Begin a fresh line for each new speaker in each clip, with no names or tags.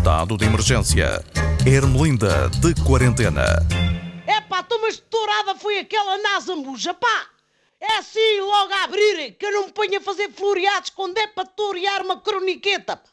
Estado de emergência. Ermelinda de quarentena.
É pá, tu mas tourada foi aquela na zambuja, pá! É assim logo a abrir que eu não me ponho a fazer floreados quando é para torear uma croniqueta, pá!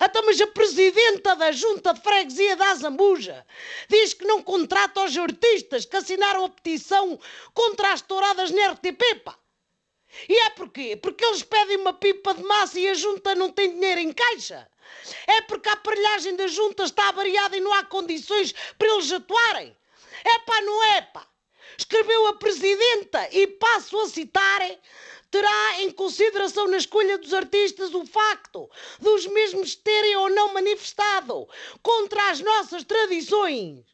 Até mas a presidenta da junta de freguesia da Zambuja diz que não contrata os artistas que assinaram a petição contra as touradas na RTP, pá! E é porquê? Porque eles pedem uma pipa de massa e a junta não tem dinheiro em caixa? É porque a aparelhagem da junta está avariada e não há condições para eles atuarem? É pá, não é pá? Escreveu a Presidenta e passo a citar terá em consideração na escolha dos artistas o facto dos mesmos terem ou não manifestado contra as nossas tradições.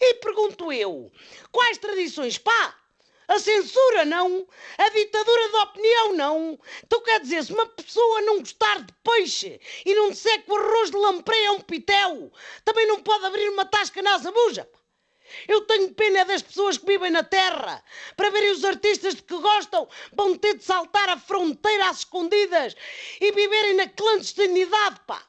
E pergunto eu, quais tradições, pá? A censura não, a ditadura da opinião não. Então quer dizer, se uma pessoa não gostar de peixe e não disser que o arroz de lampreia é um pitel, também não pode abrir uma tasca na zabuja. Eu tenho pena das pessoas que vivem na terra. Para verem os artistas de que gostam, vão ter de saltar a fronteira às escondidas e viverem na clandestinidade, pá.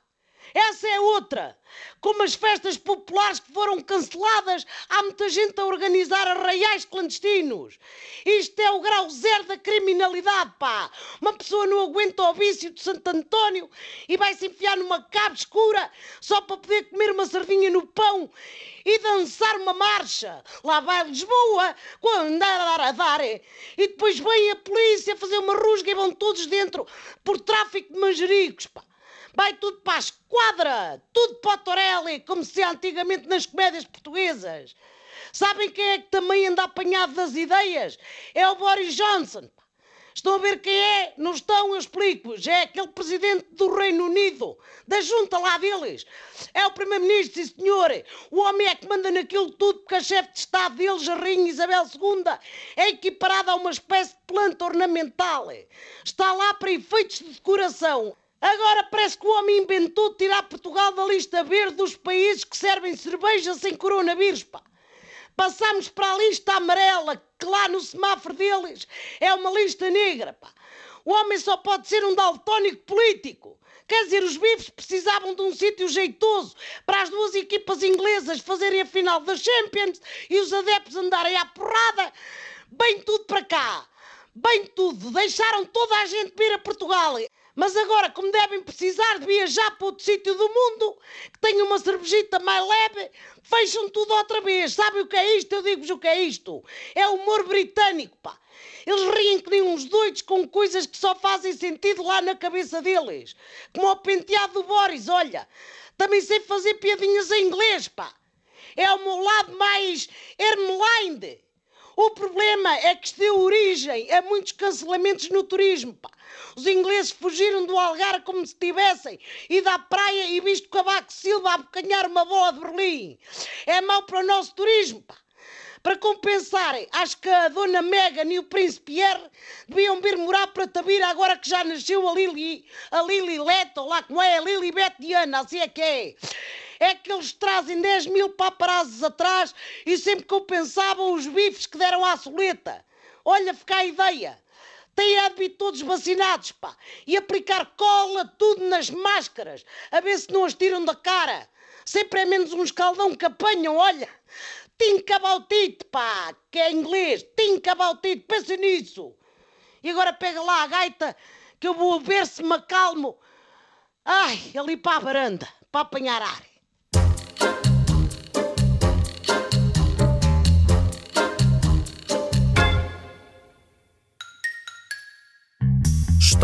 Essa é outra. Como as festas populares que foram canceladas, há muita gente a organizar arraiais clandestinos. Isto é o grau zero da criminalidade, pá. Uma pessoa não aguenta o vício de Santo António e vai se enfiar numa cave escura só para poder comer uma sardinha no pão e dançar uma marcha. Lá vai Lisboa, quando andar a dar. E depois vem a polícia fazer uma rusga e vão todos dentro por tráfico de manjericos, pá. Vai tudo para a esquadra, tudo para o Torelli, como se antigamente nas comédias portuguesas. Sabem quem é que também anda apanhado das ideias? É o Boris Johnson. Estão a ver quem é? Não estão, eu explico-vos. É aquele presidente do Reino Unido, da junta lá deles. É o primeiro-ministro, sim senhor. O homem é que manda naquilo tudo porque a chefe de Estado deles, a Rainha Isabel II, é equiparada a uma espécie de planta ornamental. Está lá para efeitos de decoração. Agora parece que o homem inventou tirar Portugal da lista verde dos países que servem cerveja sem coronavírus, pá. Passámos para a lista amarela, que lá no semáforo deles é uma lista negra, pá. O homem só pode ser um daltónico político. Quer dizer, os bifes precisavam de um sítio jeitoso para as duas equipas inglesas fazerem a final da Champions e os adeptos andarem à porrada. Bem tudo para cá. Bem tudo. Deixaram toda a gente vir a Portugal. Mas agora, como devem precisar de viajar para outro sítio do mundo, que tenha uma cervejita mais leve, fecham tudo outra vez. Sabem o que é isto? Eu digo-vos o que é isto. É humor britânico, pá. Eles riem que nem uns doidos com coisas que só fazem sentido lá na cabeça deles. Como o penteado do Boris, olha. Também sei fazer piadinhas em inglês, pá. É o meu lado mais Hermelind. O problema é que isto deu origem a muitos cancelamentos no turismo, pá. Os ingleses fugiram do Algarve como se tivessem ido à praia e visto Cavaco Silva abocanhar uma bola de Berlim. É mau para o nosso turismo, pá. Para compensarem, acho que a Dona Megan e o Príncipe Pierre deviam vir morar para Tabira agora que já nasceu a Lili, a Lili Leto, lá como é, a Lili Betiana, assim é que é. É que eles trazem 10 mil paparazes atrás e sempre que eu pensava os bifes que deram à soleta. Olha, fica a ideia têm vir todos vacinados, pá, e aplicar cola tudo nas máscaras, a ver se não as tiram da cara. Sempre é menos um escaldão que apanham, olha. Think about it, pá, que é inglês. Think about it, pensa nisso. E agora pega lá a gaita, que eu vou ver se me acalmo. Ai, ali para a varanda, para apanhar ar.